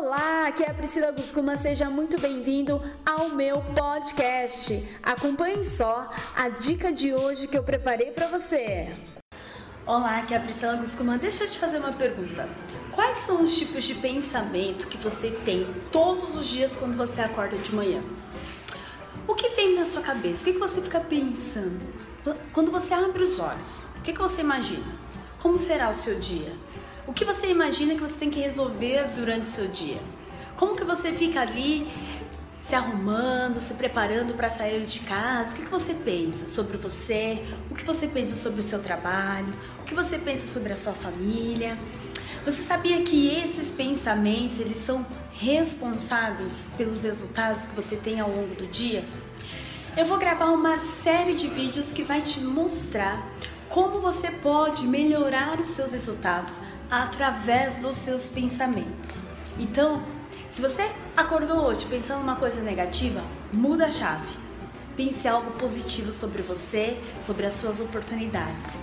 Olá, aqui é a Priscila Guscuma, seja muito bem-vindo ao meu podcast. Acompanhe só a dica de hoje que eu preparei para você. Olá, aqui é a Priscila Guscuma. Deixa eu te fazer uma pergunta. Quais são os tipos de pensamento que você tem todos os dias quando você acorda de manhã? O que vem na sua cabeça? O que você fica pensando? Quando você abre os olhos, o que você imagina? Como será o seu dia? O que você imagina que você tem que resolver durante o seu dia? Como que você fica ali se arrumando, se preparando para sair de casa? O que, que você pensa sobre você? O que você pensa sobre o seu trabalho? O que você pensa sobre a sua família? Você sabia que esses pensamentos eles são responsáveis pelos resultados que você tem ao longo do dia? Eu vou gravar uma série de vídeos que vai te mostrar como você pode melhorar os seus resultados através dos seus pensamentos. Então, se você acordou hoje pensando uma coisa negativa, muda a chave. Pense algo positivo sobre você, sobre as suas oportunidades.